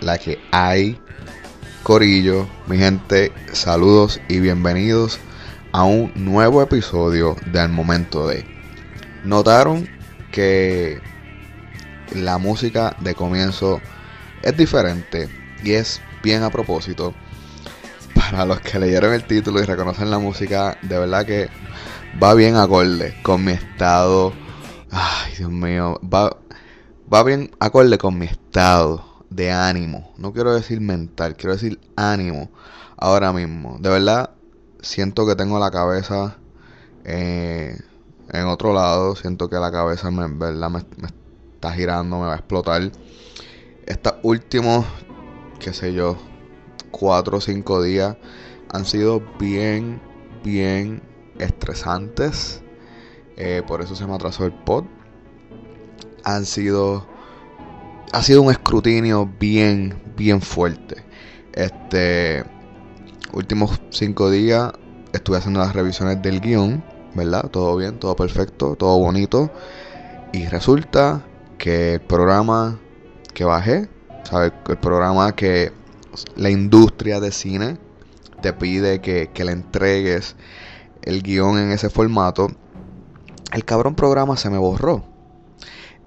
la que hay? Corillo, mi gente, saludos y bienvenidos a un nuevo episodio de Al Momento de. Notaron que la música de comienzo es diferente y es bien a propósito. Para los que leyeron el título y reconocen la música, de verdad que va bien acorde con mi estado. Ay, Dios mío, va, va bien acorde con mi estado de ánimo. No quiero decir mental, quiero decir ánimo ahora mismo. De verdad, siento que tengo la cabeza eh, en otro lado. Siento que la cabeza me, ¿verdad? Me, está girando, me va a explotar. Estos últimos, qué sé yo, cuatro o cinco días han sido bien, bien estresantes. Eh, por eso se me atrasó el pod. Han sido ha sido un escrutinio bien, bien fuerte. Este, últimos cinco días estuve haciendo las revisiones del guion, ¿verdad? Todo bien, todo perfecto, todo bonito. Y resulta que el programa que bajé, ¿sabes? El programa que la industria de cine te pide que, que le entregues el guion en ese formato, el cabrón programa se me borró.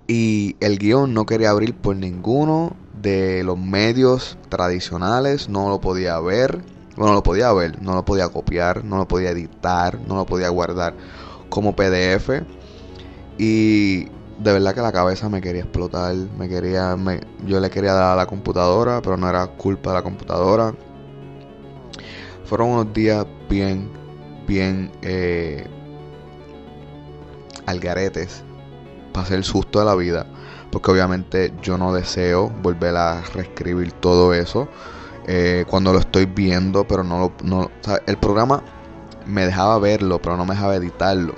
Y el guion no quería abrir por ninguno de los medios tradicionales, no lo podía ver, bueno, lo podía ver, no lo podía copiar, no lo podía editar, no lo podía guardar como PDF. Y de verdad que la cabeza me quería explotar, me quería, yo le quería dar a la computadora, pero no era culpa de la computadora. Fueron unos días bien, bien eh, algaretes pasé el susto de la vida. Porque obviamente yo no deseo volver a reescribir todo eso. eh, cuando lo estoy viendo, pero no lo. No, el programa me dejaba verlo, pero no me dejaba editarlo.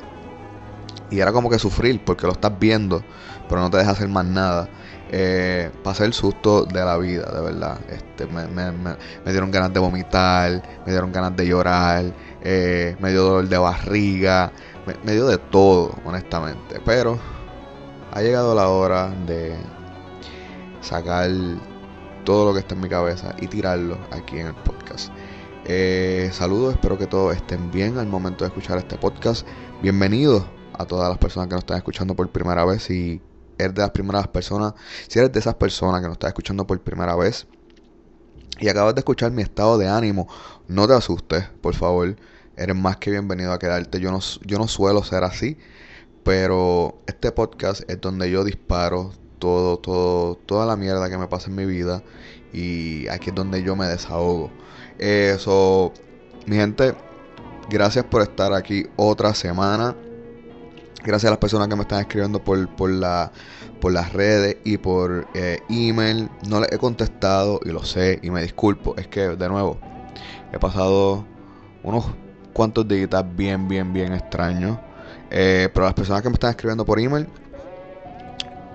Y era como que sufrir, porque lo estás viendo, pero no te deja hacer más nada. Eh, pasé el susto de la vida, de verdad. Este, me, me- me- dieron ganas de vomitar, me dieron ganas de llorar, eh, me dio dolor de barriga, me dio de todo, honestamente. Pero ha llegado la hora de sacar todo lo que está en mi cabeza y tirarlo aquí en el podcast. Eh, saludos, espero que todos estén bien al momento de escuchar este podcast. Bienvenidos a todas las personas que nos están escuchando por primera vez. Si eres de las primeras personas, si eres de esas personas que nos están escuchando por primera vez y acabas de escuchar mi estado de ánimo, no te asustes, por favor. Eres más que bienvenido a quedarte. Yo no, yo no suelo ser así. Pero este podcast es donde yo disparo todo, todo, toda la mierda que me pasa en mi vida. Y aquí es donde yo me desahogo. Eso, mi gente, gracias por estar aquí otra semana. Gracias a las personas que me están escribiendo por, por, la, por las redes y por eh, email. No les he contestado y lo sé y me disculpo. Es que, de nuevo, he pasado unos cuantos días bien, bien, bien extraños. Eh, pero las personas que me están escribiendo por email,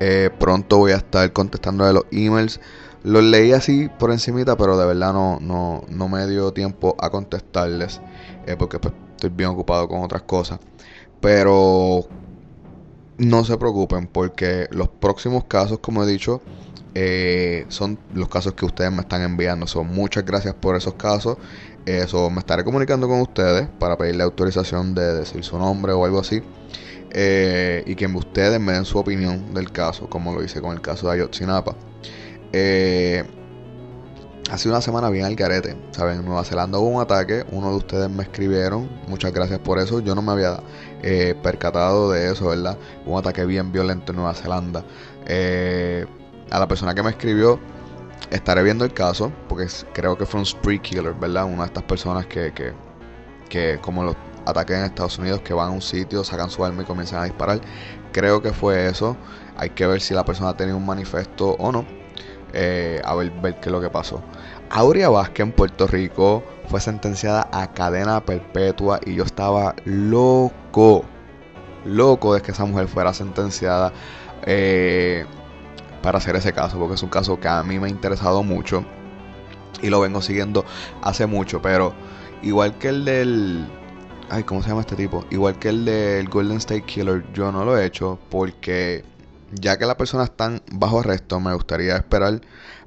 eh, pronto voy a estar contestando de los emails. Los leí así por encimita, pero de verdad no, no, no me dio tiempo a contestarles. eh, porque pues, estoy bien ocupado con otras cosas. Pero no se preocupen porque los próximos casos, como he dicho, eh, son los casos que ustedes me están enviando. Son muchas gracias por esos casos. Eso me estaré comunicando con ustedes para pedirle autorización de decir su nombre o algo así. Eh, y que ustedes me den su opinión del caso, como lo hice con el caso de Ayotzinapa. Eh, ha sido una semana bien al garete. ¿Saben? En Nueva Zelanda hubo un ataque. Uno de ustedes me escribieron. Muchas gracias por eso. Yo no me había eh, percatado de eso, ¿verdad? Un ataque bien violento en Nueva Zelanda. Eh, a la persona que me escribió, estaré viendo el caso. Porque creo que fue un spree killer, ¿verdad? Una de estas personas que, que, que como los ataques en Estados Unidos, que van a un sitio, sacan su arma y comienzan a disparar. Creo que fue eso. Hay que ver si la persona tenía un manifiesto o no. Eh, a ver, ver qué es lo que pasó. Aurea Vázquez en Puerto Rico fue sentenciada a cadena perpetua y yo estaba loco, loco de que esa mujer fuera sentenciada eh, para hacer ese caso, porque es un caso que a mí me ha interesado mucho y lo vengo siguiendo hace mucho, pero igual que el del... Ay, ¿cómo se llama este tipo? Igual que el del Golden State Killer, yo no lo he hecho porque ya que la persona está bajo arresto, me gustaría esperar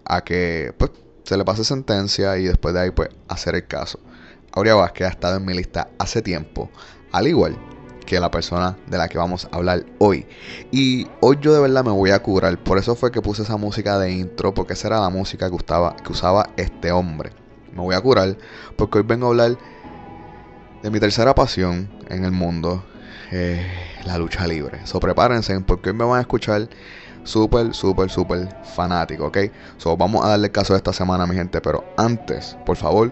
a que pues, se le pase sentencia y después de ahí pues hacer el caso. Aurea Vázquez ha estado en mi lista hace tiempo, al igual que la persona de la que vamos a hablar hoy. Y hoy yo de verdad me voy a curar, por eso fue que puse esa música de intro, porque esa era la música que usaba, que usaba este hombre. Me voy a curar porque hoy vengo a hablar de mi tercera pasión en el mundo, eh, la lucha libre. So prepárense porque hoy me van a escuchar súper, súper, súper fanático, ¿ok? So vamos a darle caso de esta semana, mi gente. Pero antes, por favor,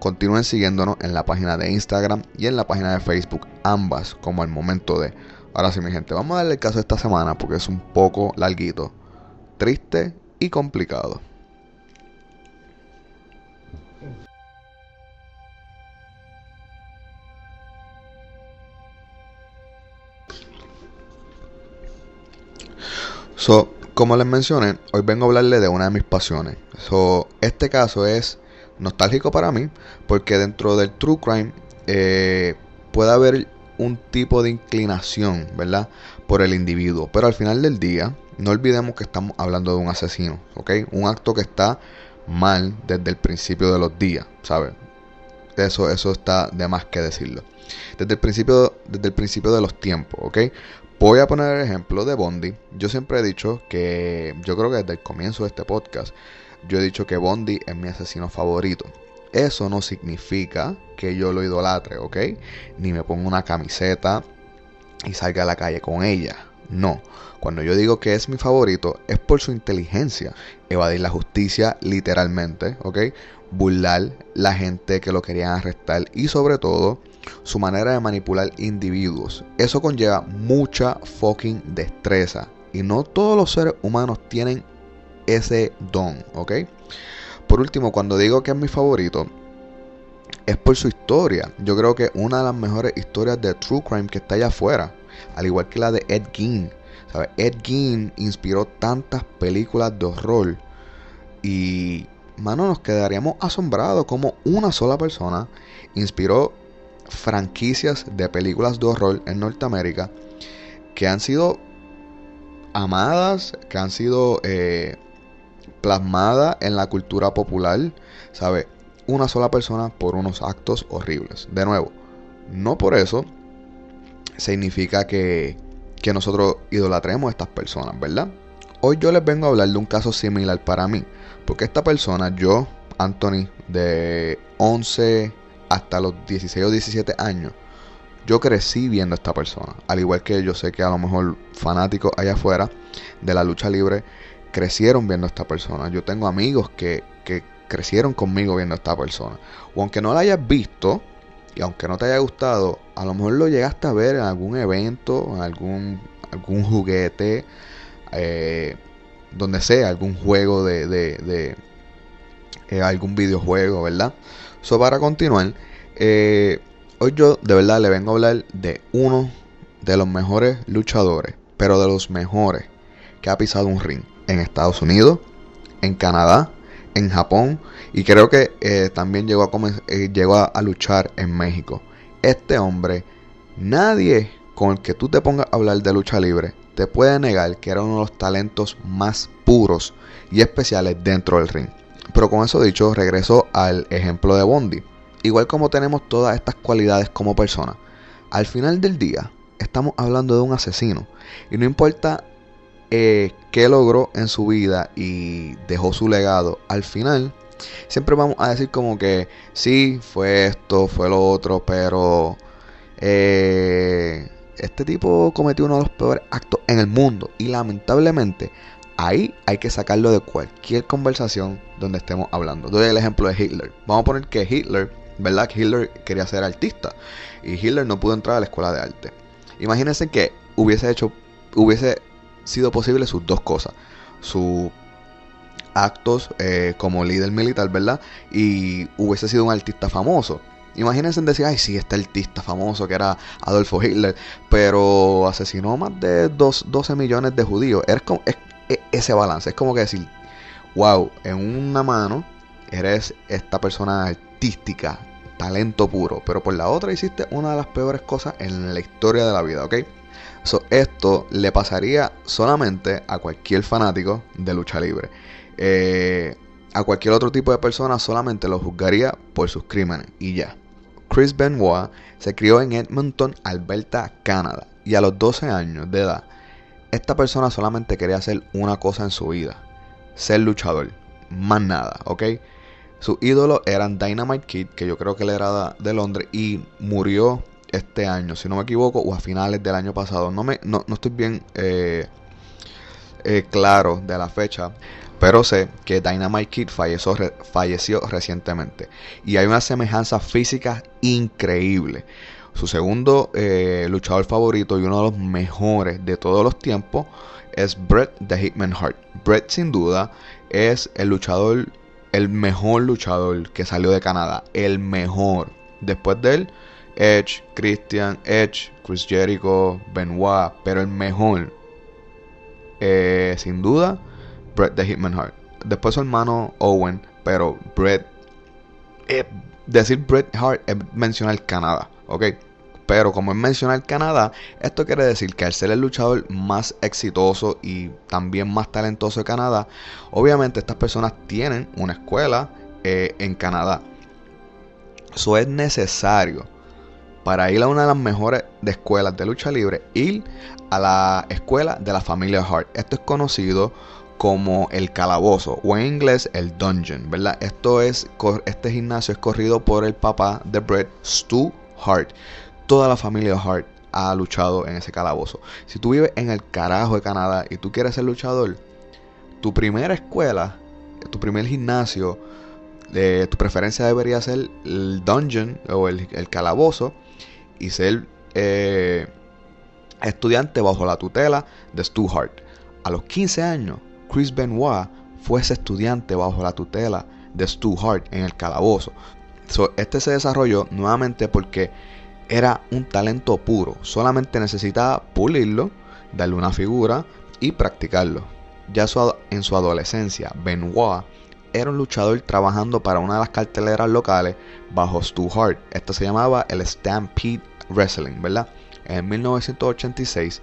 continúen siguiéndonos en la página de Instagram y en la página de Facebook, ambas como al momento de. Ahora sí, mi gente, vamos a darle caso esta semana porque es un poco larguito, triste y complicado. So, como les mencioné, hoy vengo a hablarle de una de mis pasiones. So, este caso es nostálgico para mí porque dentro del true crime eh, puede haber un tipo de inclinación, ¿verdad? Por el individuo. Pero al final del día, no olvidemos que estamos hablando de un asesino, ¿ok? Un acto que está mal desde el principio de los días, ¿sabes? Eso, eso está de más que decirlo. Desde el principio, desde el principio de los tiempos, ¿ok? Voy a poner el ejemplo de Bondi. Yo siempre he dicho que, yo creo que desde el comienzo de este podcast, yo he dicho que Bondi es mi asesino favorito. Eso no significa que yo lo idolatre, ¿ok? Ni me ponga una camiseta y salga a la calle con ella. No. Cuando yo digo que es mi favorito, es por su inteligencia. Evadir la justicia literalmente, ¿ok? Burlar la gente que lo querían arrestar y sobre todo su manera de manipular individuos. Eso conlleva mucha fucking destreza. Y no todos los seres humanos tienen ese don, ¿ok? Por último, cuando digo que es mi favorito, es por su historia. Yo creo que una de las mejores historias de True Crime que está allá afuera, al igual que la de Ed Gein. Ed Gein inspiró tantas películas de horror y, mano, nos quedaríamos asombrados como una sola persona inspiró franquicias de películas de horror en Norteamérica que han sido amadas, que han sido eh, plasmadas en la cultura popular, ¿sabe? Una sola persona por unos actos horribles. De nuevo, no por eso significa que, que nosotros idolatremos a estas personas, ¿verdad? Hoy yo les vengo a hablar de un caso similar para mí, porque esta persona, yo, Anthony, de 11 hasta los 16 o 17 años, yo crecí viendo a esta persona. Al igual que yo sé que a lo mejor fanáticos allá afuera de la lucha libre crecieron viendo a esta persona. Yo tengo amigos que, que crecieron conmigo viendo a esta persona. O aunque no la hayas visto, y aunque no te haya gustado, a lo mejor lo llegaste a ver en algún evento, en algún, algún juguete, eh, donde sea, algún juego de, de, eh, algún videojuego, ¿verdad? So, para continuar, eh, hoy yo de verdad le vengo a hablar de uno de los mejores luchadores, pero de los mejores que ha pisado un ring en Estados Unidos, en Canadá, en Japón y creo que eh, también a, eh, llegó a, luchar en México. Este hombre, nadie con el que tú te pongas a hablar de lucha libre te puede negar que era uno de los talentos más puros y especiales dentro del ring. Pero con eso dicho, regreso al ejemplo de Bondi. Igual como tenemos todas estas cualidades como persona, al final del día estamos hablando de un asesino. Y no importa eh, qué logró en su vida y dejó su legado, al final siempre vamos a decir como que sí, fue esto, fue lo otro, pero eh, este tipo cometió uno de los peores actos en el mundo y lamentablemente ahí hay que sacarlo de cualquier conversación donde estemos hablando. Doy el ejemplo de Hitler. Vamos a poner que Hitler, ¿verdad? Hitler quería ser artista y Hitler no pudo entrar a la escuela de arte. Imagínense que hubiese hecho, hubiese sido posible sus dos cosas. Sus actos eh, como líder militar, ¿verdad? Y hubiese sido un artista famoso. Imagínense decir, ay, sí, este artista famoso que era Adolfo Hitler, pero asesinó más de dos, 12 millones de judíos. Es, como, es, ese balance, es como que decir, wow, en una mano eres esta persona artística, talento puro, pero por la otra hiciste una de las peores cosas en la historia de la vida, ¿ok? Esto le pasaría solamente a cualquier fanático de lucha libre. Eh, a cualquier otro tipo de persona solamente lo juzgaría por sus crímenes y ya. Chris Benoit se crió en Edmonton, Alberta, Canadá, y a los 12 años de edad, esta persona solamente quería hacer una cosa en su vida, ser luchador, más nada, ¿ok? Sus ídolos eran Dynamite Kid, que yo creo que él era de Londres, y murió este año, si no me equivoco, o a finales del año pasado. No, me, no, estoy bien eh, eh, claro de la fecha, pero sé que Dynamite Kid falleció, recientemente. Y hay una semejanza física increíble. Su segundo eh, luchador favorito y uno de los mejores de todos los tiempos es Bret the Hitman Hart. Bret sin duda es el luchador, el mejor luchador que salió de Canadá. El mejor. Después de él, Edge, Christian, Edge, Chris Jericho, Benoit. Pero el mejor, eh, sin duda, Bret the Hitman Hart. Después su hermano Owen, pero Bret. Eh, decir Bret Hart es mencionar Canadá, ¿ok? Pero como es mencionar Canadá, esto quiere decir que al ser el luchador más exitoso y también más talentoso de Canadá, obviamente estas personas tienen una escuela eh, en Canadá. Eso es necesario para ir a una de las mejores escuelas de lucha libre, ir a la escuela de la familia Hart. Esto es conocido como el calabozo o en inglés el dungeon, ¿verdad? Esto es este gimnasio es corrido por el papá de Bret, Stu Hart. Toda la familia Hart ha luchado en ese calabozo. Si tú vives en el carajo de Canadá y tú quieres ser luchador, tu primera escuela, tu primer gimnasio, de tu preferencia debería ser el dungeon o el, calabozo y ser eh, estudiante bajo la tutela de Stu Hart. A los 15 años, Chris Benoit fuese estudiante bajo la tutela de Stu Hart en el calabozo. este se desarrolló nuevamente porque era un talento puro, solamente necesitaba pulirlo, darle una figura y practicarlo. Ya en su adolescencia, Benoit era un luchador trabajando para una de las carteleras locales bajo Stu Hart. Esto se llamaba el Stampede Wrestling, ¿verdad? En 1986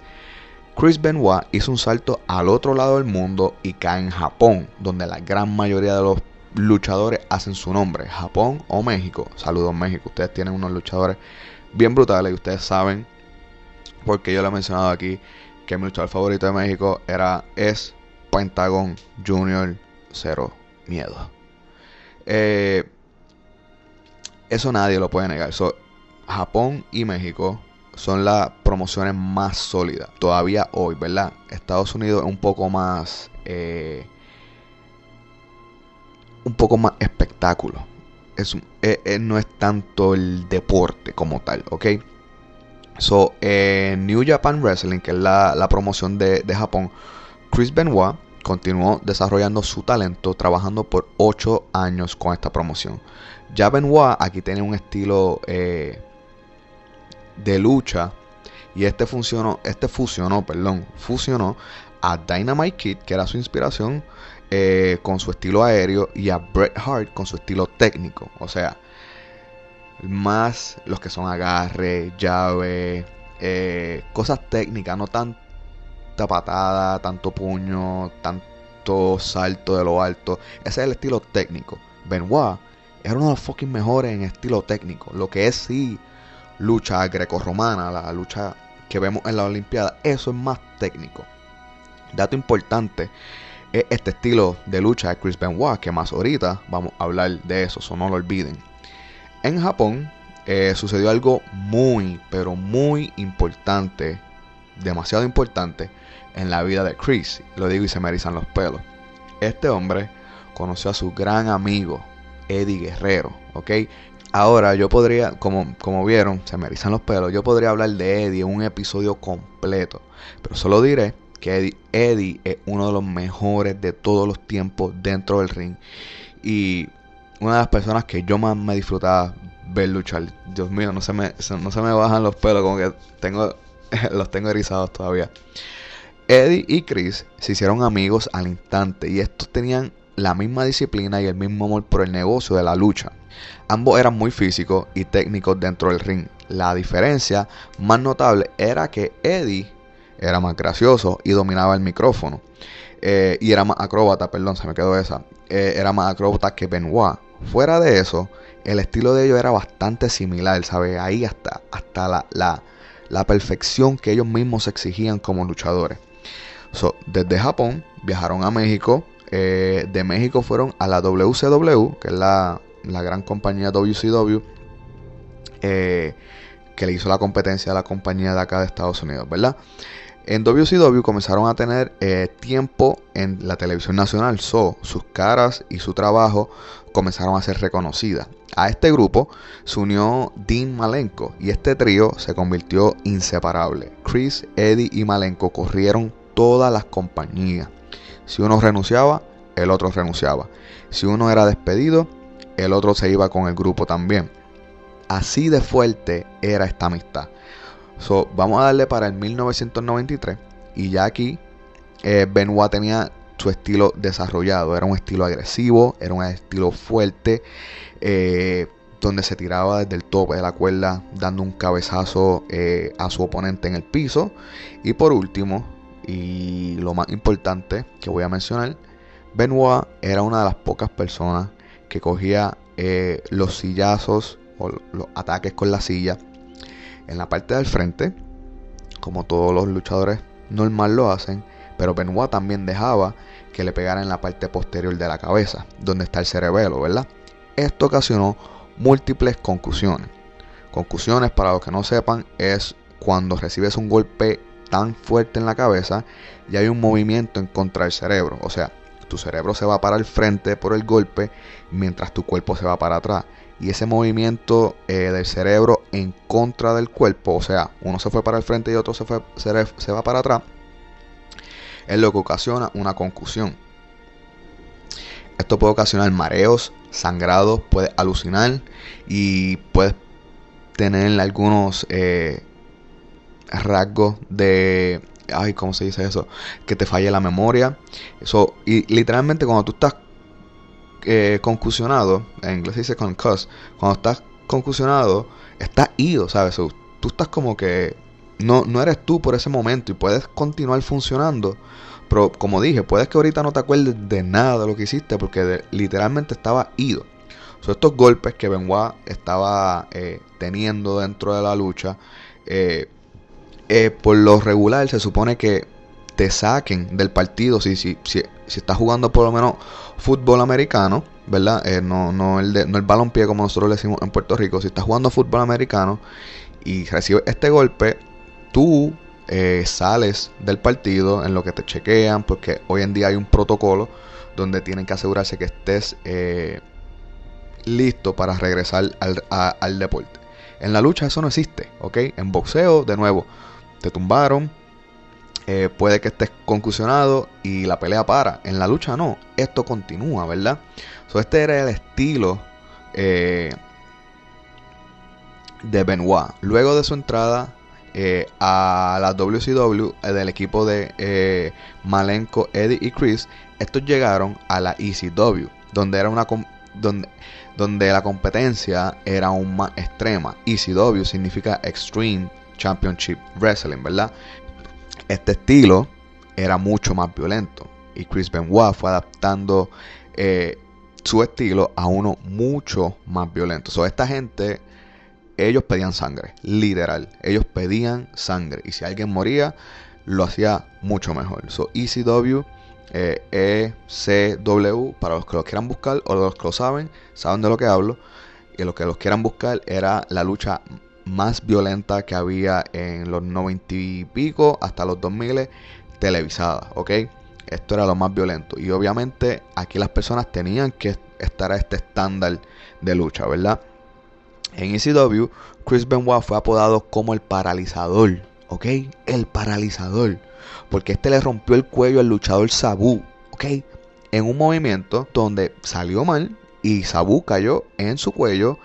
Chris Benoit hizo un salto al otro lado del mundo y cae en Japón, donde la gran mayoría de los luchadores hacen su nombre. Japón o México. Saludos México. Ustedes tienen unos luchadores bien brutales y ustedes saben, porque yo lo he mencionado aquí, que mi luchador favorito de México era es Pentagon Junior Cero Miedo. Eh, eso nadie lo puede negar. Japón y México son las promociones más sólidas. Todavía hoy, ¿verdad? Estados Unidos es un poco más... Eh, un poco más espectáculo. Es, eh, eh, no es tanto el deporte como tal, ¿ok? So, en New Japan Wrestling, que es la, promoción de, Japón, Chris Benoit continuó desarrollando su talento trabajando por 8 años con esta promoción. Ya Benoit aquí tiene un estilo de lucha. Y este funcionó, este fusionó, perdón, fusionó a Dynamite Kid, que era su inspiración, eh, con su estilo aéreo, y a Bret Hart con su estilo técnico. O sea, más los que son agarre, llave, eh, cosas técnicas, no tanta patada, tanto puño, tanto salto de lo alto. Ese es el estilo técnico. Benoit era uno de los fucking mejores en estilo técnico. Lo que es sí lucha grecorromana, la lucha que vemos en la Olimpiada, eso es más técnico. Dato importante, es este estilo de lucha de Chris Benoit, que más ahorita vamos a hablar de eso, so no lo olviden. En Japón eh, sucedió algo muy, pero muy importante, demasiado importante en la vida de Chris. Lo digo y se me erizan los pelos. Este hombre conoció a su gran amigo, Eddie Guerrero, ¿ok? Ahora yo podría, como, como vieron, se me erizan los pelos, yo podría hablar de Eddie en un episodio completo, pero solo diré que Eddie, Eddie es uno de los mejores de todos los tiempos dentro del ring y una de las personas que yo más me disfrutaba ver luchar. Dios mío, no se me, no se me bajan los pelos, como que tengo, los tengo erizados todavía. Eddie y Chris se hicieron amigos al instante y estos tenían la misma disciplina y el mismo amor por el negocio de la lucha. Ambos eran muy físicos y técnicos dentro del ring. La diferencia más notable era que Eddie era más gracioso y dominaba el micrófono. Eh, y era más acróbata, perdón, se me quedó esa. Eh, era más acróbata que Benoit. Fuera de eso, el estilo de ellos era bastante similar, ¿sabes? Ahí hasta, hasta la, la, la perfección que ellos mismos exigían como luchadores. So, desde Japón viajaron a México. Eh, de México fueron a la WCW, que es la, la gran compañía WCW, eh, que le hizo la competencia a la compañía de acá de Estados Unidos, ¿verdad? En WCW comenzaron a tener eh, tiempo en la televisión nacional, so, sus caras y su trabajo comenzaron a ser reconocidas. A este grupo se unió Dean Malenko y este trío se convirtió inseparable. Chris, Eddie y Malenko corrieron todas las compañías. Si uno renunciaba, el otro renunciaba. Si uno era despedido, el otro se iba con el grupo también. Así de fuerte era esta amistad. So, vamos a darle para el 1993 y ya aquí eh, Benoit tenía su estilo desarrollado. Era un estilo agresivo, era un estilo fuerte, eh, donde se tiraba desde el tope de la cuerda dando un cabezazo eh, a su oponente en el piso. Y por último, y lo más importante que voy a mencionar, Benoit era una de las pocas personas que cogía eh, los sillazos o los ataques con la silla en la parte del frente, como todos los luchadores normal lo hacen, pero Benoit también dejaba que le pegara en la parte posterior de la cabeza, donde está el cerebelo, ¿verdad? Esto ocasionó múltiples concusiones. Concusiones, para los que no sepan, es cuando recibes un golpe tan fuerte en la cabeza y hay un movimiento en contra del cerebro. O sea, tu cerebro se va para el frente por el golpe mientras tu cuerpo se va para atrás. Y ese movimiento eh, del cerebro en contra del cuerpo, o sea, uno se fue para el frente y otro se, fue, se va para atrás, es lo que ocasiona una concusión. Esto puede ocasionar mareos, sangrados, puede alucinar y puedes tener algunos eh, rasgos de ay, ¿cómo se dice eso? Que te falle la memoria. Eso, y literalmente cuando tú estás eh, concusionado, en inglés se dice concuss, cuando estás concusionado, estás ido, ¿sabes? tú estás como que no, no eres tú por ese momento y puedes continuar funcionando. Pero como dije, puedes que ahorita no te acuerdes de nada de lo que hiciste porque literalmente estaba ido. Son estos golpes que Benoit estaba eh, teniendo dentro de la lucha. Eh, eh, por lo regular se supone que te saquen del partido si, si, si, si estás jugando por lo menos fútbol americano, ¿verdad? Eh, no, no, el de, no el como nosotros le decimos en Puerto Rico. Si estás jugando fútbol americano y recibes este golpe, tú eh, sales del partido en lo que te chequean, porque hoy en día hay un protocolo donde tienen que asegurarse que estés listo para regresar al, al deporte. En la lucha eso no existe, ¿ok? En boxeo, de nuevo, te tumbaron, eh, puede que estés concusionado y la pelea para. En la lucha no, esto continúa, ¿verdad? So, este era el estilo eh, de Benoit. Luego de su entrada eh, a la WCW del equipo de Malenko, Eddie y Chris, estos llegaron a la ECW, donde era una donde, donde la competencia era aún más extrema. ECW significa Extreme Championship Wrestling, ¿verdad? Este estilo era mucho más violento y Chris Benoit fue adaptando eh, su estilo a uno mucho más violento. So, esta gente, ellos pedían sangre, literal. Ellos pedían sangre y si alguien moría, lo hacía mucho mejor. So, ECW eh, ECW, para los que lo quieran buscar o los que lo saben, saben de lo que hablo. Y los que los quieran buscar era la lucha más violenta que había en los 90 y pico hasta los 2000 televisada, ¿ok? Esto era lo más violento. Y obviamente aquí las personas tenían que estar a este estándar de lucha, ¿verdad? En ECW, Chris Benoit fue apodado como el paralizador, ¿ok? El paralizador. Porque este le rompió el cuello al luchador Sabu, ¿ok? En un movimiento donde salió mal y Sabu cayó en su cuello,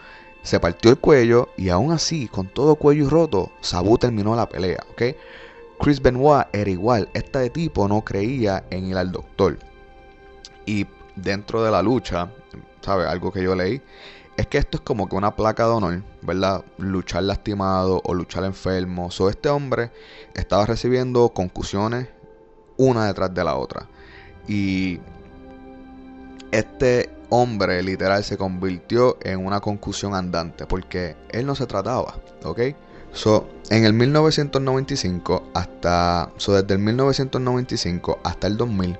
se partió el cuello y aún así, con todo cuello roto, Sabu terminó la pelea, ¿ok? Chris Benoit era igual, este tipo no creía en ir al doctor. Y dentro de la lucha, ¿sabes? Algo que yo leí, es que esto es como que una placa de honor, ¿verdad? Luchar lastimado o luchar enfermo. So, este hombre estaba recibiendo concusiones una detrás de la otra. Y este hombre literal se convirtió en una concusión andante porque él no se trataba, ¿ok? So, en el 1995 hasta, so desde el 1995 hasta el 2000,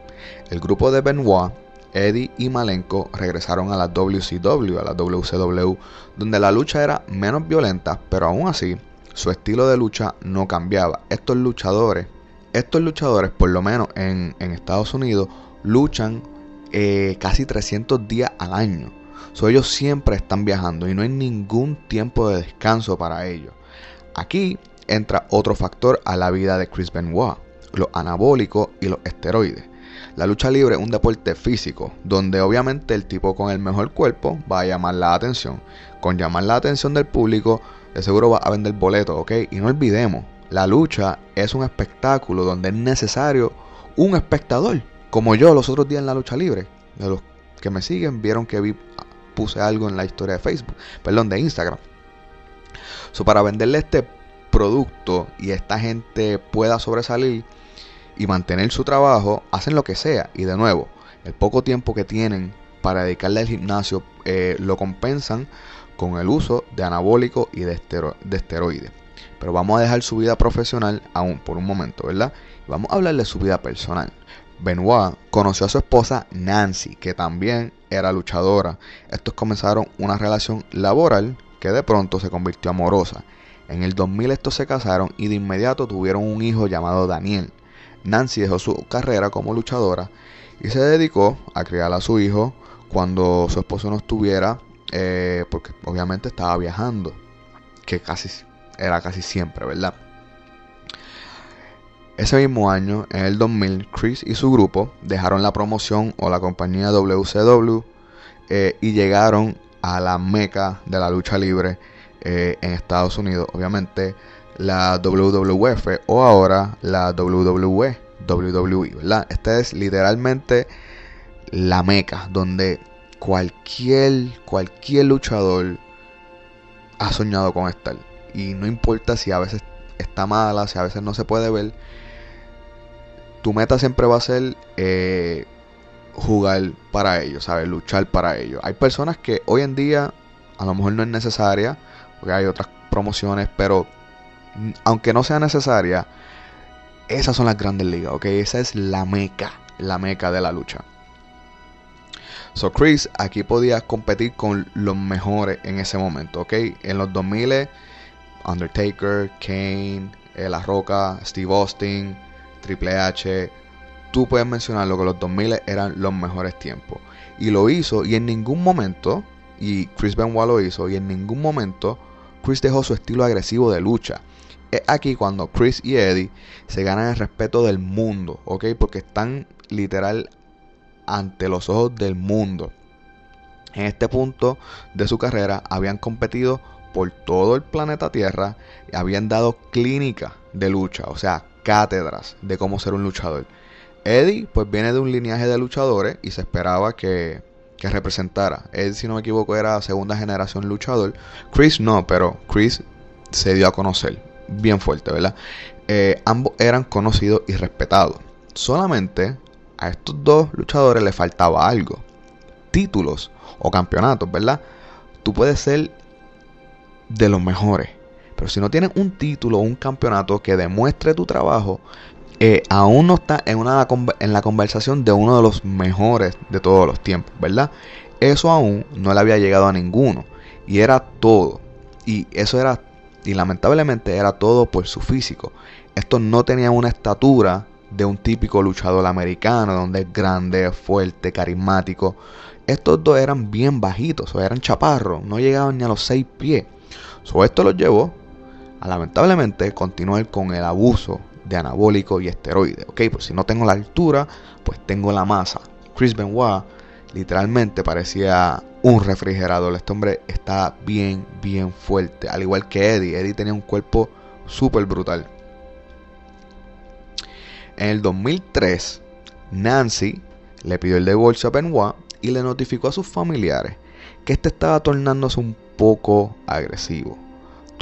el grupo de Benoit, Eddie y Malenko regresaron a la WCW, a la WCW, donde la lucha era menos violenta, pero aún así su estilo de lucha no cambiaba. Estos luchadores, estos luchadores, por lo menos en, en Estados Unidos, luchan eh, casi 300 días al año. So, ellos siempre están viajando y no hay ningún tiempo de descanso para ellos. Aquí entra otro factor a la vida de Chris Benoit, los anabólicos y los esteroides. La lucha libre es un deporte físico, donde obviamente el tipo con el mejor cuerpo va a llamar la atención. Con llamar la atención del público, de seguro va a vender boletos, ¿ok? Y no olvidemos, la lucha es un espectáculo donde es necesario un espectador. Como yo los otros días en la lucha libre. De los que me siguen vieron que vi, puse algo en la historia de Facebook, perdón, de Instagram. So, para venderle este producto y esta gente pueda sobresalir y mantener su trabajo, hacen lo que sea. Y de nuevo, el poco tiempo que tienen para dedicarle al gimnasio eh, lo compensan con el uso de anabólicos y de, estero de esteroides. Pero vamos a dejar su vida profesional aún por un momento, ¿verdad? Vamos a hablar de su vida personal. Benoit conoció a su esposa Nancy, que también era luchadora. Estos comenzaron una relación laboral que de pronto se convirtió amorosa. En el 2000 estos se casaron y de inmediato tuvieron un hijo llamado Daniel. Nancy dejó su carrera como luchadora y se dedicó a criar a su hijo cuando su esposo no estuviera, eh, porque obviamente estaba viajando, que casi era casi siempre, ¿verdad? Ese mismo año, en el 2000, Chris y su grupo dejaron la promoción o la compañía WCW eh, y llegaron a la meca de la lucha libre eh, en Estados Unidos. Obviamente la WWF o ahora la WWE, WWE, ¿verdad? Esta es literalmente la meca donde cualquier, cualquier luchador ha soñado con estar. Y no importa si a veces está mala, si a veces no se puede ver, tu meta siempre va a ser eh, jugar para ellos, ¿sabes? Luchar para ellos. Hay personas que hoy en día a lo mejor no es necesaria, porque hay otras promociones, pero aunque no sea necesaria, esas son las grandes ligas, ¿ok? Esa es la meca, la meca de la lucha. So Chris aquí podía competir con los mejores en ese momento, ¿ok? En los 2000 Undertaker, Kane, eh, La Roca, Steve Austin, Triple H, tú puedes mencionar lo que los 2000 eran los mejores tiempos. Y lo hizo y en ningún momento, y Chris Benoit lo hizo, y en ningún momento Chris dejó su estilo agresivo de lucha. Es aquí cuando Chris y Eddie se ganan el respeto del mundo, ¿ok? Porque están literal ante los ojos del mundo. En este punto de su carrera habían competido por todo el planeta Tierra y habían dado clínica de lucha, o sea, cátedras de cómo ser un luchador. Eddie pues viene de un linaje de luchadores y se esperaba que, que representara. Eddie si no me equivoco era segunda generación luchador. Chris no, pero Chris se dio a conocer bien fuerte, ¿verdad? Eh, ambos eran conocidos y respetados. Solamente a estos dos luchadores le faltaba algo. Títulos o campeonatos, ¿verdad? Tú puedes ser de los mejores. Pero si no tienes un título o un campeonato que demuestre tu trabajo, eh, aún no está en, una, en la conversación de uno de los mejores de todos los tiempos, ¿verdad? Eso aún no le había llegado a ninguno. Y era todo. Y eso era, y lamentablemente era todo por su físico. Estos no tenían una estatura de un típico luchador americano, donde es grande, fuerte, carismático. Estos dos eran bien bajitos, o eran chaparros, no llegaban ni a los seis pies. So, esto los llevó a lamentablemente continuar con el abuso de anabólico y esteroides. Ok, pues si no tengo la altura, pues tengo la masa. Chris Benoit literalmente parecía un refrigerador. Este hombre está bien, bien fuerte. Al igual que Eddie. Eddie tenía un cuerpo súper brutal. En el 2003, Nancy le pidió el divorcio a Benoit y le notificó a sus familiares que este estaba tornándose un poco agresivo.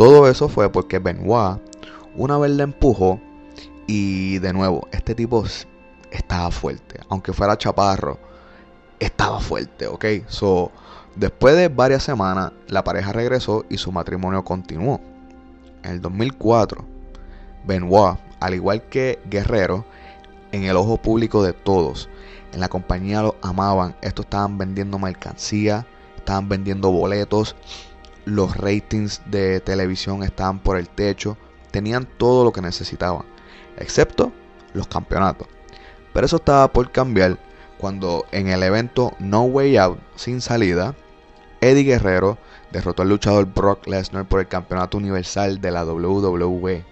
Todo eso fue porque Benoit una vez le empujó y de nuevo, este tipo estaba fuerte, aunque fuera chaparro, estaba fuerte, ¿ok? So, después de varias semanas, la pareja regresó y su matrimonio continuó. En el 2004, Benoit al igual que Guerrero, en el ojo público de todos. En la compañía lo amaban. Estos estaban vendiendo mercancía, estaban vendiendo boletos. Los ratings de televisión estaban por el techo. Tenían todo lo que necesitaban, excepto los campeonatos. Pero eso estaba por cambiar cuando en el evento No Way Out, sin salida, Eddie Guerrero derrotó al luchador Brock Lesnar por el campeonato universal de la WWE.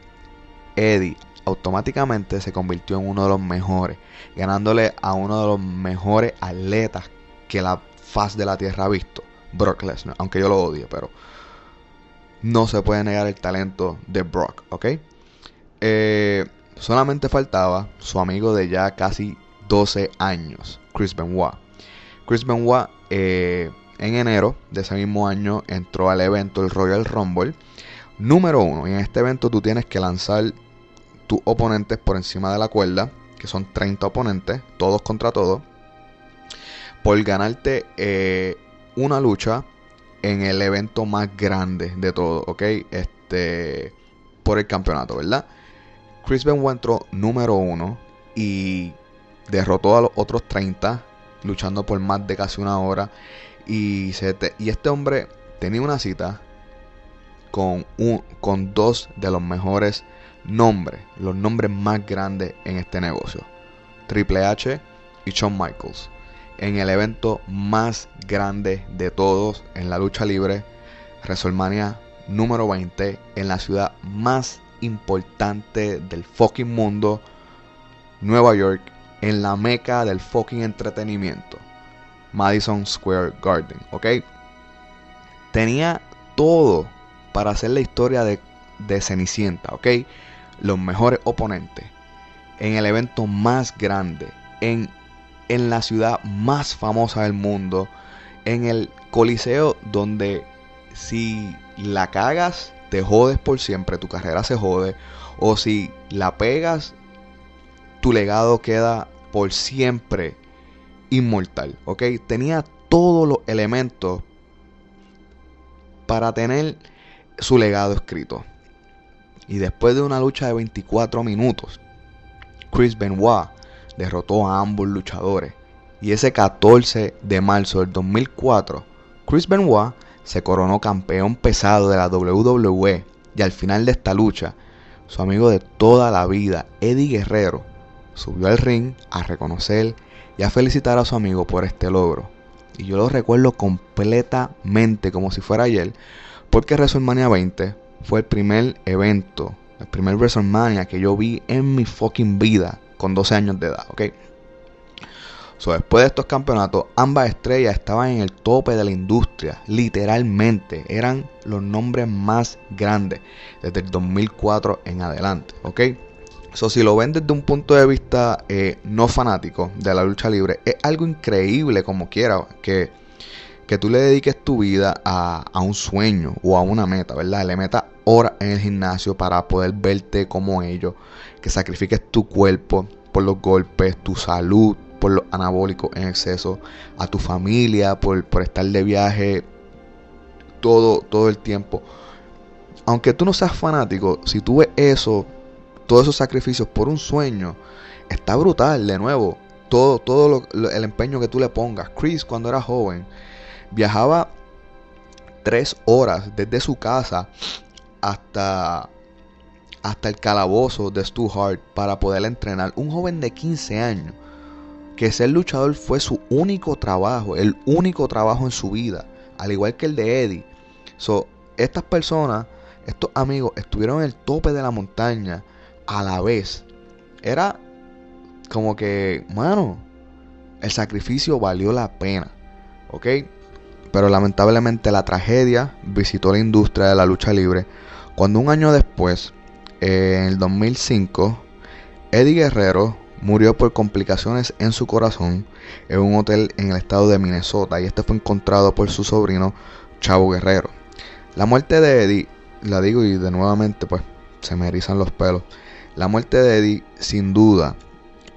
Eddie automáticamente se convirtió en uno de los mejores, ganándole a uno de los mejores atletas que la faz de la tierra ha visto, Brock Lesnar, aunque yo lo odie, pero no se puede negar el talento de Brock, ¿ok? Eh, solamente faltaba su amigo de ya casi 12 años, Chris Benoit. Chris Benoit eh, en enero de ese mismo año entró al evento el Royal Rumble número uno. Y en este evento tú tienes que lanzar tus oponentes por encima de la cuerda, que son 30 oponentes, todos contra todos, por ganarte eh, una lucha en el evento más grande de todo, ¿ok? Este, por el campeonato, ¿verdad? Chris Benoit entró número uno y derrotó a los otros 30, luchando por más de casi una hora. Y, se y este hombre tenía una cita con, un, con dos de los mejores nombres, los nombres más grandes en este negocio. Triple H y Shawn Michaels. En el evento más grande de todos en la lucha libre, WrestleMania número 20, en la ciudad más importante del fucking mundo, Nueva York, en la meca del fucking entretenimiento, Madison Square Garden, ¿ok? Tenía todo para hacer la historia de, de Cenicienta, ¿ok? los mejores oponentes en el evento más grande, en, en la ciudad más famosa del mundo, en el coliseo donde si la cagas, te jodes por siempre, tu carrera se jode, o si la pegas, tu legado queda por siempre inmortal, ¿ok? Tenía todos los elementos para tener su legado escrito. Y después de una lucha de 24 minutos, Chris Benoit derrotó a ambos luchadores. Y ese 14 de marzo del 2004, Chris Benoit se coronó campeón pesado de la WWE. Y al final de esta lucha, su amigo de toda la vida, Eddie Guerrero, subió al ring a reconocer y a felicitar a su amigo por este logro. Y yo lo recuerdo completamente como si fuera ayer, porque WrestleMania 20 fue el primer evento, el primer WrestleMania que yo vi en mi fucking vida con 12 años de edad, ¿ok? So, después de estos campeonatos, ambas estrellas estaban en el tope de la industria, literalmente. Eran los nombres más grandes desde el 2004 en adelante, ¿ok? So, si lo ven desde un punto de vista eh, no fanático de la lucha libre, es algo increíble como quiera que que tú le dediques tu vida a, un sueño o a una meta, ¿verdad? Le metas horas en el gimnasio para poder verte como ellos, que sacrifiques tu cuerpo por los golpes, tu salud por los anabólicos en exceso, a tu familia por, por estar de viaje todo, todo el tiempo. Aunque tú no seas fanático, si tú ves eso todos esos sacrificios por un sueño, está brutal, de nuevo. Todo, todo lo- el empeño que tú le pongas. Chris, cuando era joven, viajaba tres horas desde su casa hasta, hasta el calabozo de Stu Hart para poder entrenar. Un joven de 15 años, que ser luchador fue su único trabajo, el único trabajo en su vida, al igual que el de Eddie. So, estas personas, estos amigos, estuvieron en el tope de la montaña a la vez. Era como que, mano, el sacrificio valió la pena, ¿ok? Pero lamentablemente la tragedia visitó la industria de la lucha libre cuando un año después, en el 2005, Eddie Guerrero murió por complicaciones en su corazón en un hotel en el estado de Minnesota y este fue encontrado por su sobrino Chavo Guerrero. La muerte de Eddie, la digo y de nuevamente pues se me erizan los pelos. La muerte de Eddie sin duda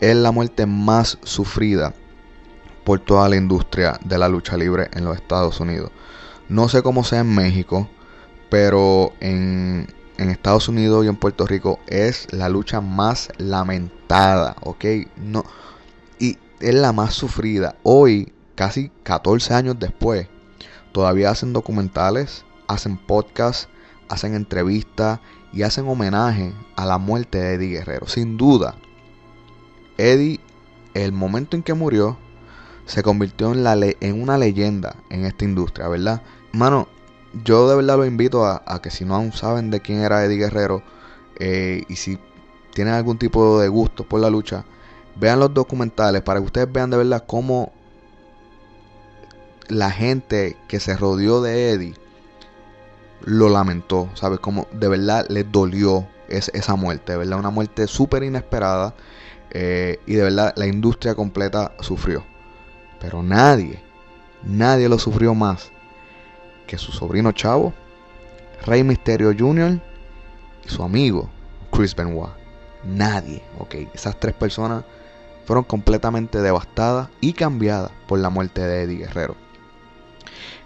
es la muerte más sufrida por toda la industria de la lucha libre en los Estados Unidos. No sé cómo sea en México, pero en, en Estados Unidos y en Puerto Rico es la lucha más lamentada, ¿ok? No, y es la más sufrida. Hoy, casi 14 años después, todavía hacen documentales, hacen podcasts, hacen entrevistas y hacen homenaje a la muerte de Eddie Guerrero. Sin duda, Eddie, el momento en que murió, se convirtió en, la en una leyenda en esta industria, ¿verdad? Mano, yo de verdad lo invito a, que si no aún saben de quién era Eddie Guerrero eh, y si tienen algún tipo de gusto por la lucha, vean los documentales para que ustedes vean de verdad cómo la gente que se rodeó de Eddie lo lamentó, ¿sabes? Como de verdad les dolió es- esa muerte, de verdad, una muerte súper inesperada eh, y de verdad la industria completa sufrió. Pero nadie, nadie lo sufrió más que su sobrino Chavo, Rey Misterio Jr. y su amigo Chris Benoit. Nadie, ok. Esas tres personas fueron completamente devastadas y cambiadas por la muerte de Eddie Guerrero.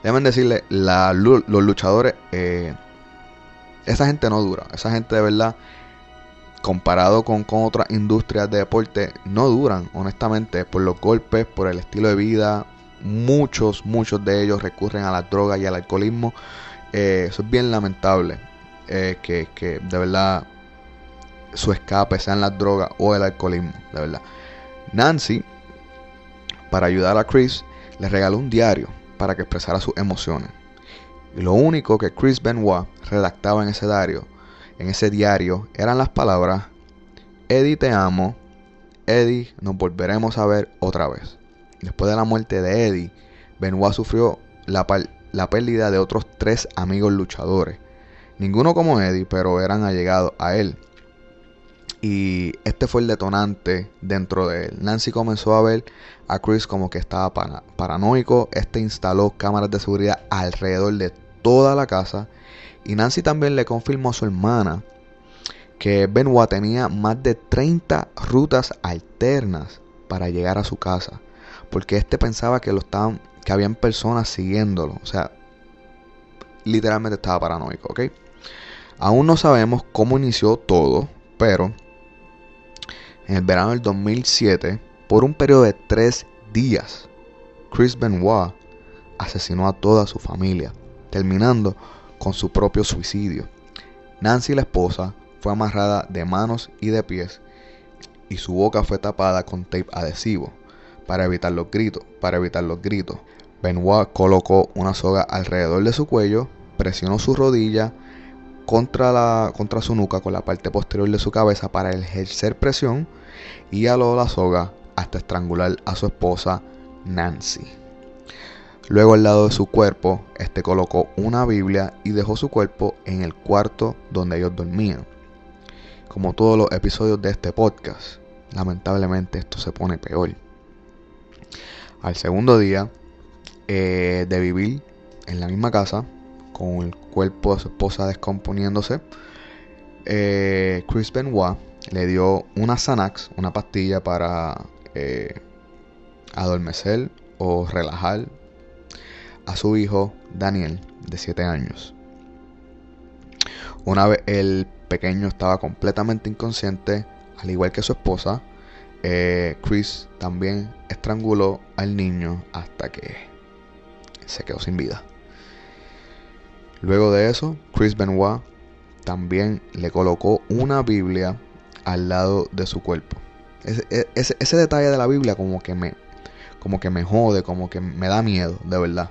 Deben decirle, los luchadores, eh, esa gente no dura. Esa gente de verdad, comparado con, con otras industrias de deporte, no duran, honestamente, por los golpes, por el estilo de vida. Muchos, muchos de ellos recurren a las drogas y al alcoholismo. Eh, eso es bien lamentable. eh, que, que de verdad su escape sean las drogas o el alcoholismo, de verdad. Nancy, para ayudar a Chris, le regaló un diario para que expresara sus emociones. Y lo único que Chris Benoit redactaba en ese diario, en ese diario, eran las palabras: Eddie te amo, Eddie nos volveremos a ver otra vez. Después de la muerte de Eddie, Benoit sufrió la, pérdida de otros tres amigos luchadores. Ninguno como Eddie, pero eran allegados a él. Y este fue el detonante dentro de él. Nancy comenzó a ver a Chris como que estaba para- paranoico. Este instaló cámaras de seguridad alrededor de toda la casa. Y Nancy también le confirmó a su hermana que Benoit tenía más de 30 rutas alternas para llegar a su casa. Porque este pensaba que lo estaban, que habían personas siguiéndolo. O sea, literalmente estaba paranoico, ¿ok? Aún no sabemos cómo inició todo, pero en el verano del 2007, por un periodo de tres días, Chris Benoit asesinó a toda su familia, terminando con su propio suicidio. Nancy, la esposa, fue amarrada de manos y de pies y su boca fue tapada con tape adhesivo para evitar los gritos, para evitar los gritos. Benoit colocó una soga alrededor de su cuello, presionó su rodilla contra, la, contra su nuca con la parte posterior de su cabeza para ejercer presión y aló la soga hasta estrangular a su esposa Nancy. Luego al lado de su cuerpo, este colocó una Biblia y dejó su cuerpo en el cuarto donde ellos dormían. Como todos los episodios de este podcast, lamentablemente esto se pone peor. Al segundo día eh, de vivir en la misma casa, con el cuerpo de su esposa descomponiéndose, eh, Chris Benoit le dio una Xanax, una pastilla para eh, adormecer o relajar a su hijo Daniel, de 7 años. Una vez el pequeño estaba completamente inconsciente, al igual que su esposa. Eh, Chris también estranguló al niño hasta que se quedó sin vida. Luego de eso, Chris Benoit también le colocó una Biblia al lado de su cuerpo. Ese, ese detalle de la Biblia como que me como que me jode, como que me da miedo, de verdad.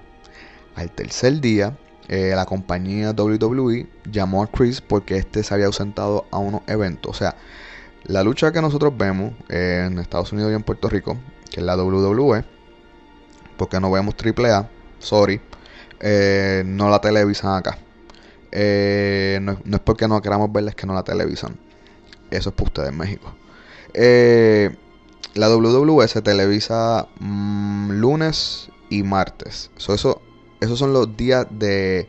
Al tercer día, eh, la compañía WWE llamó a Chris porque este se había ausentado a unos eventos. O sea, la lucha que nosotros vemos eh, en Estados Unidos y en Puerto Rico, que es la WWE, porque no vemos AAA, sorry, eh, no la televisan acá. no, no, es porque no queramos verles que no la televisan. Eso es para ustedes en México. la WWE se televisa mmm, lunes y martes. So, eso esos son los días de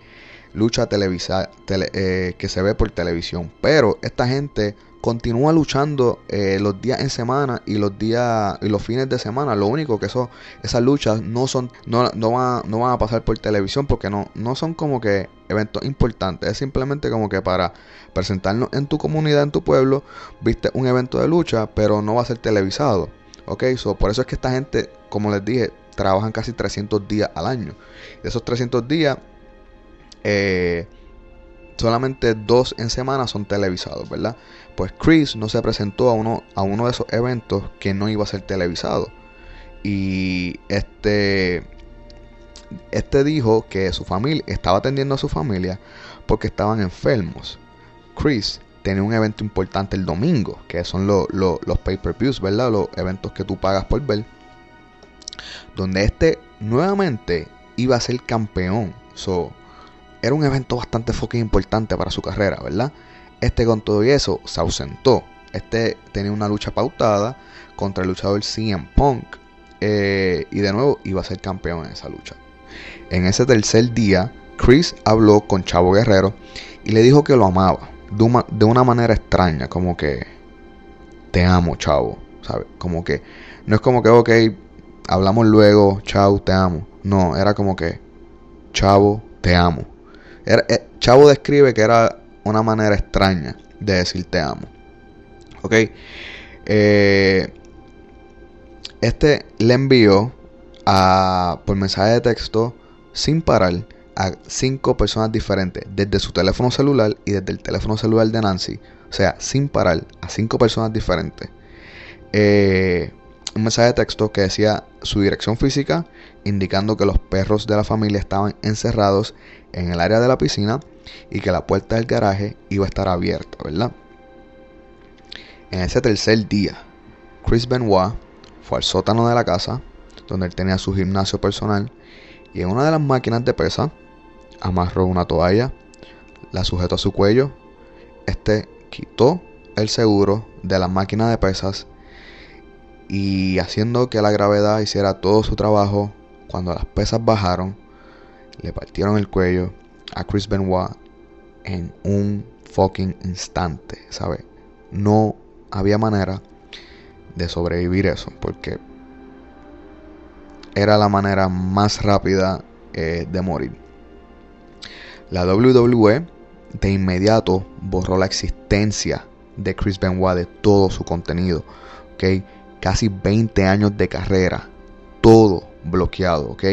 lucha televisa tele, eh, que se ve por televisión. Pero esta gente continúa luchando eh, los días en semana y los días y los fines de semana. Lo único que eso, esas luchas no son, no, no, van, no van a pasar por televisión porque no, no son como que eventos importantes. Es simplemente como que para presentarnos en tu comunidad, en tu pueblo, viste un evento de lucha, pero no va a ser televisado. Ok, so, por eso es que esta gente, como les dije, trabajan casi 300 días al año. De esos 300 días, eh, solamente dos en semana son televisados, ¿verdad? Pues Chris no se presentó a uno, a uno de esos eventos que no iba a ser televisado. Y este, este dijo que su familia estaba atendiendo a su familia porque estaban enfermos. Chris tenía un evento importante el domingo, que son los pay-per-views, ¿verdad? Los eventos que tú pagas por ver donde este nuevamente iba a ser campeón. So, era un evento bastante fucking importante para su carrera, ¿verdad? Este con todo y eso se ausentó. Este tenía una lucha pautada contra el luchador CM Punk. Eh, y de nuevo iba a ser campeón en esa lucha. En ese tercer día, Chris habló con Chavo Guerrero y le dijo que lo amaba. De una, manera extraña, como que te amo, Chavo. ¿Sabes? Como que no es como que, ok, hablamos luego, chao, te amo. No, era como que, chavo, te amo. Eh, chavo describe que era una manera extraña de decir te amo. Ok. Eh, este le envió a, por mensaje de texto sin parar a cinco personas diferentes desde su teléfono celular y desde el teléfono celular de Nancy. O sea, sin parar a cinco personas diferentes. Eh, un mensaje de texto que decía su dirección física, indicando que los perros de la familia estaban encerrados en el área de la piscina y que la puerta del garaje iba a estar abierta, ¿verdad? En ese tercer día, Chris Benoit fue al sótano de la casa, donde él tenía su gimnasio personal, y en una de las máquinas de pesa amarró una toalla, la sujetó a su cuello, este quitó el seguro de la máquina de pesas y haciendo que la gravedad hiciera todo su trabajo, cuando las pesas bajaron, le partieron el cuello a Chris Benoit en un fucking instante, ¿sabes? No había manera de sobrevivir eso, porque era la manera más rápida eh, de morir. La WWE de inmediato borró la existencia de Chris Benoit de todo su contenido, ¿ok? casi 20 años de carrera, todo bloqueado, ¿ok?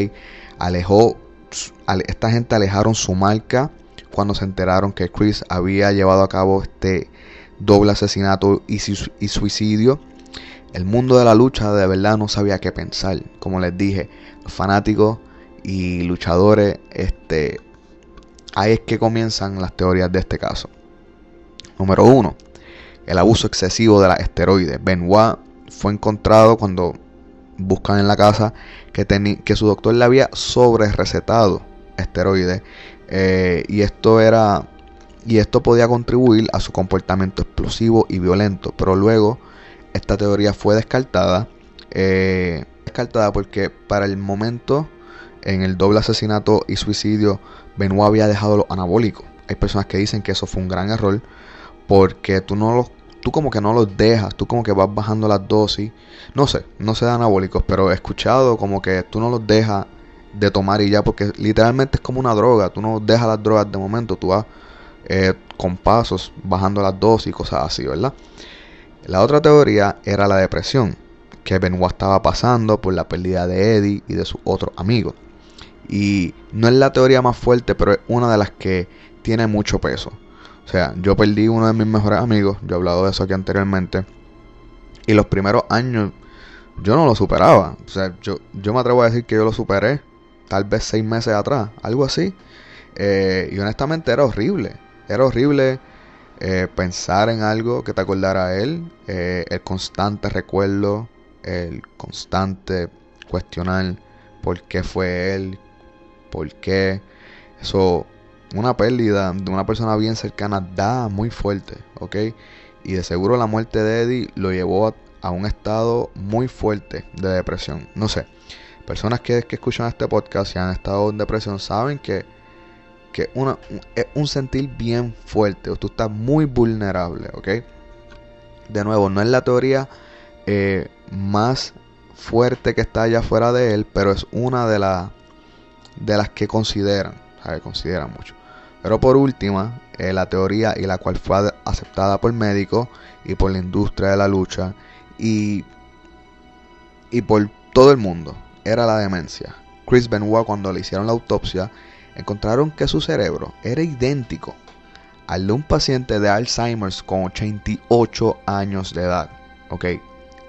Alejó, esta gente alejaron su marca cuando se enteraron que Chris había llevado a cabo este doble asesinato y, suicidio. El mundo de la lucha de verdad no sabía qué pensar. Como les dije, fanáticos y luchadores, este, ahí es que comienzan las teorías de este caso. Número uno, el abuso excesivo de las esteroides. Benoit fue encontrado cuando buscan en la casa que, que su doctor le había sobre recetado esteroides eh, y esto era y esto podía contribuir a su comportamiento explosivo y violento. Pero luego esta teoría fue descartada eh, descartada porque para el momento en el doble asesinato y suicidio Benoit había dejado los anabólicos hay personas que dicen que eso fue un gran error porque tú no los tú como que no los dejas, tú como que vas bajando las dosis. No sé, no sé de anabólicos, pero he escuchado como que tú no los dejas de tomar y ya, porque literalmente es como una droga. Tú no dejas las drogas de momento, tú vas eh, con pasos, bajando las dosis y cosas así, ¿verdad? La otra teoría era la depresión, que Benoit estaba pasando por la pérdida de Eddie y de sus otros amigos. Y no es la teoría más fuerte, pero es una de las que tiene mucho peso. O sea, yo perdí uno de mis mejores amigos, yo he hablado de eso aquí anteriormente, y los primeros años yo no lo superaba. O sea, yo, yo me atrevo a decir que yo lo superé tal vez seis meses atrás, algo así. Eh, y honestamente era horrible. Era horrible eh, pensar en algo que te acordara a él. Eh, el constante recuerdo, el constante cuestionar por qué fue él, por qué. Eso, una pérdida de una persona bien cercana da muy fuerte, ¿ok? Y de seguro la muerte de Eddie lo llevó a, a un estado muy fuerte de depresión. No sé, personas que, que escuchan este podcast y han estado en depresión saben que, que una, es un sentir bien fuerte o tú estás muy vulnerable, ¿ok? De nuevo, no es la teoría eh, más fuerte que está allá afuera de él, pero es una de, las de las que consideran, ¿sabes? consideran mucho. Pero por última, eh, la teoría y la cual fue aceptada por médicos y por la industria de la lucha y, y por todo el mundo era la demencia. Chris Benoit cuando le hicieron la autopsia encontraron que su cerebro era idéntico al de un paciente de Alzheimer's con 88 años de edad. Ok,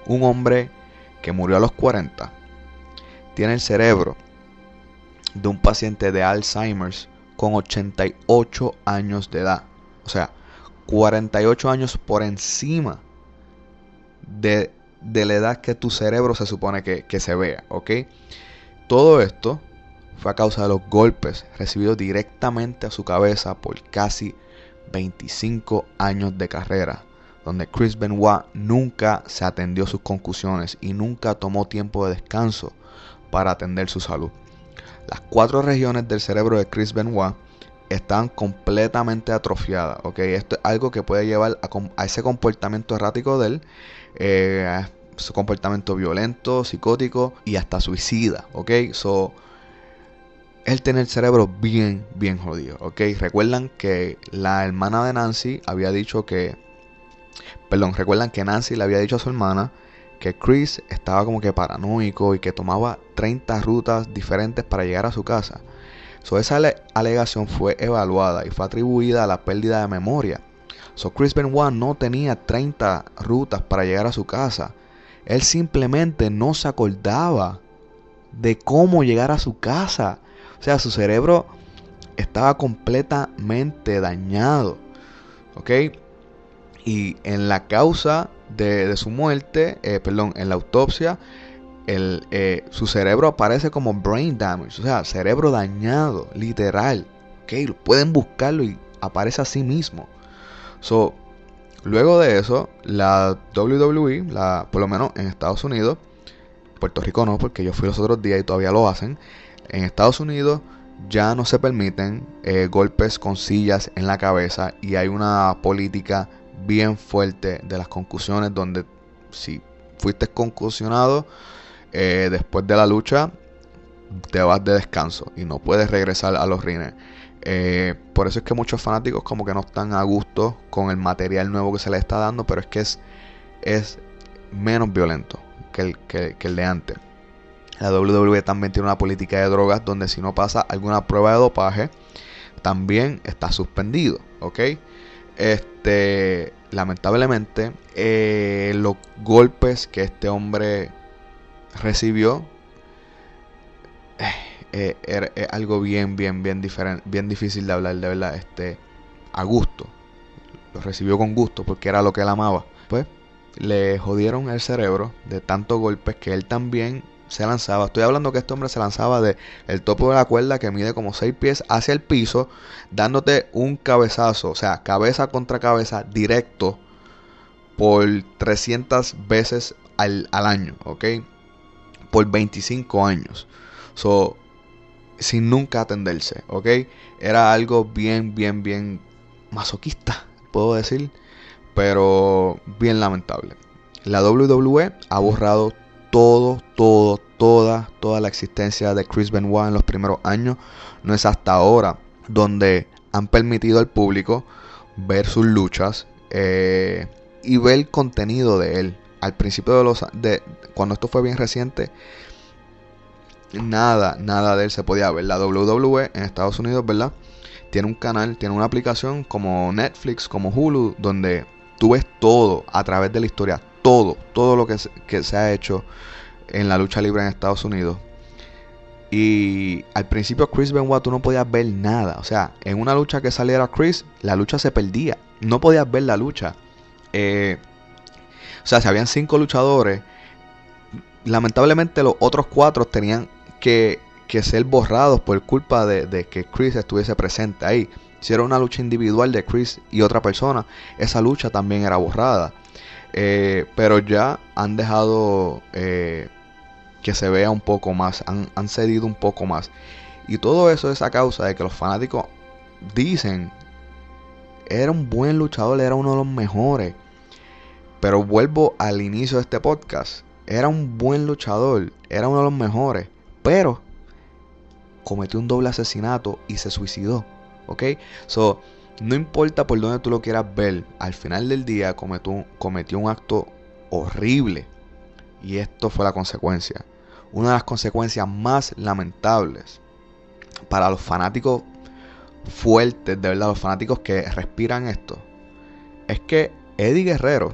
un hombre que murió a los 40 tiene el cerebro de un paciente de Alzheimer's con 88 años de edad. O sea, 48 años por encima de, de la edad que tu cerebro se supone que, que se vea, ¿ok? Todo esto fue a causa de los golpes recibidos directamente a su cabeza por casi 25 años de carrera, donde Chris Benoit nunca se atendió sus concusiones y nunca tomó tiempo de descanso para atender su salud. Las cuatro regiones del cerebro de Chris Benoit están completamente atrofiadas, ¿ok? Esto es algo que puede llevar a, ese comportamiento errático de él, eh, su comportamiento violento, psicótico y hasta suicida, ¿ok? So, él tiene el cerebro bien, bien jodido, ¿ok? Recuerdan que la hermana de Nancy había dicho que, perdón, recuerdan que Nancy le había dicho a su hermana que Chris estaba como que paranoico y que tomaba 30 rutas diferentes para llegar a su casa. So, esa alegación fue evaluada y fue atribuida a la pérdida de memoria. So, Chris Benoit no tenía 30 rutas para llegar a su casa. Él simplemente no se acordaba de cómo llegar a su casa. O sea, su cerebro estaba completamente dañado. ¿Ok? Y en la causa de, su muerte, eh, perdón, en la autopsia, el, eh, su cerebro aparece como brain damage, o sea, cerebro dañado, literal. Pueden buscarlo y aparece así mismo. So, luego de eso, la WWE, la, por lo menos en Estados Unidos, Puerto Rico no, porque yo fui los otros días y todavía lo hacen. En Estados Unidos ya no se permiten eh, golpes con sillas en la cabeza y hay una política bien fuerte de las concusiones donde si fuiste concusionado eh, después de la lucha te vas de descanso y no puedes regresar a los rines. Eh, por eso es que muchos fanáticos como que no están a gusto con el material nuevo que se les está dando, pero es que es, es menos violento que el, que, que el de antes. La WWE también tiene una política de drogas donde si no pasa alguna prueba de dopaje, también está suspendido, ¿ok? Este, lamentablemente, eh, los golpes que este hombre recibió eh, era, es algo bien, bien, bien diferente, bien difícil de hablar, de verdad, este, a gusto. Lo recibió con gusto porque era lo que él amaba. Pues le jodieron el cerebro de tantos golpes que él también se lanzaba. Estoy hablando que este hombre se lanzaba de el topo de la cuerda que mide como 6 pies hacia el piso, dándote un cabezazo, o sea, cabeza contra cabeza directo por 300 veces al, al año, ¿ok? Por 25 años. So, sin nunca atenderse, ¿ok? Era algo bien, bien, bien masoquista, puedo decir, pero bien lamentable. La WWE ha borrado todo, todo, toda, toda la existencia de Chris Benoit en los primeros años. No es hasta ahora donde han permitido al público ver sus luchas eh, y ver el contenido de él. Al principio de los de cuando esto fue bien reciente, nada, nada de él se podía ver. La WWE en Estados Unidos, ¿verdad? Tiene un canal, tiene una aplicación como Netflix, como Hulu, donde tú ves todo a través de la historia, todo, todo lo que se, ha hecho en la lucha libre en Estados Unidos. Y al principio Chris Benoit tú no podías ver nada. O sea, en una lucha que saliera Chris, la lucha se perdía. No podías ver la lucha. Eh, o sea, si habían cinco luchadores, lamentablemente los otros cuatro tenían que, que ser borrados por culpa de, de, que Chris estuviese presente ahí. Si era una lucha individual de Chris y otra persona, esa lucha también era borrada. Eh, pero ya han dejado eh, que se vea un poco más, han, han, cedido un poco más. Y todo eso es a causa de que los fanáticos dicen, era un buen luchador, era uno de los mejores. Pero vuelvo al inicio de este podcast, era un buen luchador, era uno de los mejores, pero cometió un doble asesinato y se suicidó. ¿Ok? So, no importa por dónde tú lo quieras ver, al final del día cometió, cometió un acto horrible. Y esto fue la consecuencia una de las consecuencias más lamentables para los fanáticos fuertes, de verdad, los fanáticos que respiran esto, es que Eddie Guerrero,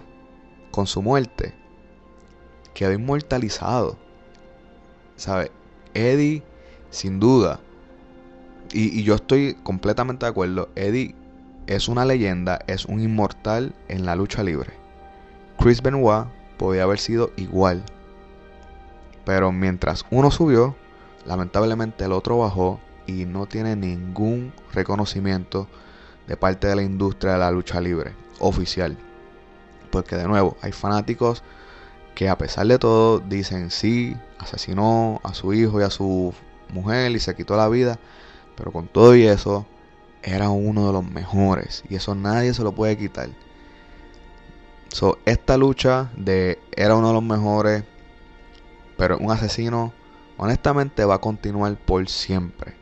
con su muerte, quedó inmortalizado. ¿Sabe? Eddie, sin duda, y, y, yo estoy completamente de acuerdo, Eddie es una leyenda, es un inmortal en la lucha libre. Chris Benoit podía haber sido igual. Pero mientras uno subió, lamentablemente el otro bajó y no tiene ningún reconocimiento de parte de la industria de la lucha libre oficial. Porque de nuevo, hay fanáticos que a pesar de todo dicen sí, asesinó a su hijo y a su mujer y se quitó la vida. Pero con todo y eso, era uno de los mejores. Y eso nadie se lo puede quitar. So, esta lucha de era uno de los mejores pero un asesino honestamente va a continuar por siempre.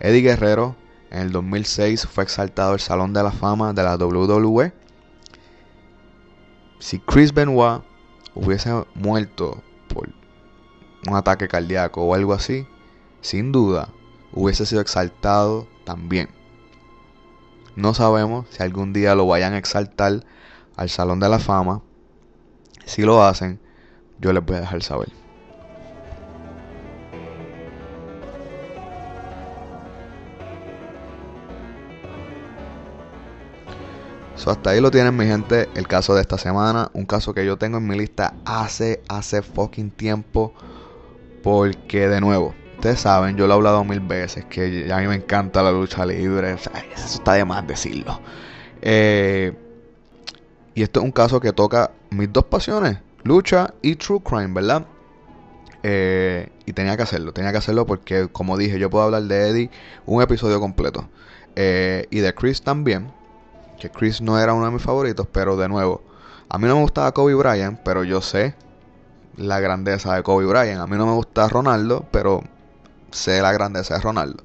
Eddie Guerrero en el 2006 fue exaltado al Salón de la Fama de la WWE. Si Chris Benoit hubiese muerto por un ataque cardíaco o algo así, sin duda hubiese sido exaltado también. No sabemos si algún día lo vayan a exaltar al Salón de la Fama. Si lo hacen, yo les voy a dejar saber. Hasta ahí lo tienen mi gente, el caso de esta semana, un caso que yo tengo en mi lista hace, hace fucking tiempo, porque de nuevo, ustedes saben, yo lo he hablado mil veces, que a mí me encanta la lucha libre, eso está de más decirlo. Eh, y esto es un caso que toca mis dos pasiones, lucha y true crime, ¿verdad? Eh, y tenía que hacerlo, tenía que hacerlo porque, como dije, yo puedo hablar de Eddie un episodio completo. Eh, y de Chris también que Chris no era uno de mis favoritos, pero de nuevo, a mí no me gustaba Kobe Bryant, pero yo sé la grandeza de Kobe Bryant. A mí no me gusta Ronaldo, pero sé la grandeza de Ronaldo.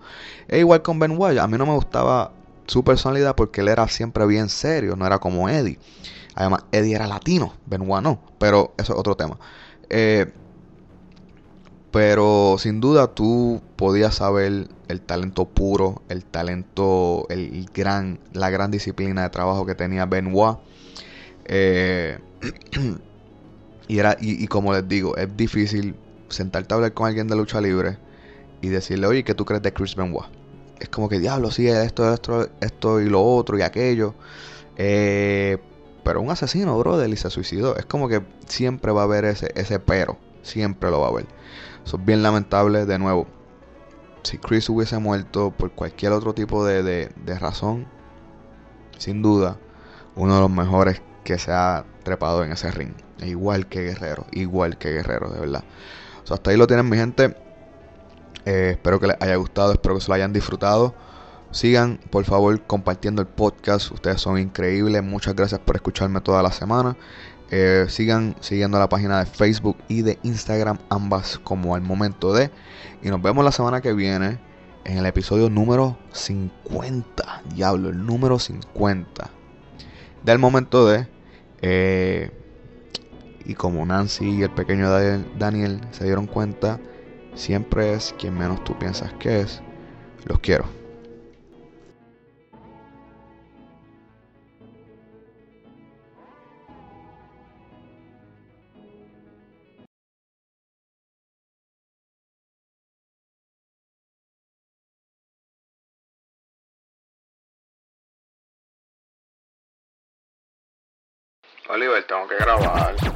E igual con Ben Wyatt, a mí no me gustaba su personalidad porque él era siempre bien serio, no era como Eddie. Además, Eddie era latino, Benoit no, pero eso es otro tema. Eh, pero sin duda tú podías saber el talento puro, el talento, el gran, la gran disciplina de trabajo que tenía Benoit. Eh, y, era, y, como les digo, es difícil sentarte a hablar con alguien de lucha libre y decirle, oye, ¿qué tú crees de Chris Benoit? Es como que, diablo, sí, esto, esto, esto y lo otro y aquello. Eh, pero un asesino, brother, y se suicidó. Es como que siempre va a haber ese, ese pero. Siempre lo va a haber. Eso es bien lamentable. De nuevo, si Chris hubiese muerto por cualquier otro tipo de, de, razón, sin duda, uno de los mejores que se ha trepado en ese ring. Igual que Guerrero, igual que Guerrero, de verdad. hasta ahí lo tienen mi gente. Eh, espero que les haya gustado, espero que se lo hayan disfrutado. Sigan, por favor, compartiendo el podcast. Ustedes son increíbles. Muchas gracias por escucharme toda la semana. Eh, sigan siguiendo la página de Facebook y de Instagram, ambas como al momento de. Y nos vemos la semana que viene en el episodio número 50. Diablo, el número 50. Del momento de... eh, y como Nancy y el pequeño Daniel, Daniel se dieron cuenta, siempre es quien menos tú piensas que es. Los quiero. Oliver, tengo que grabar.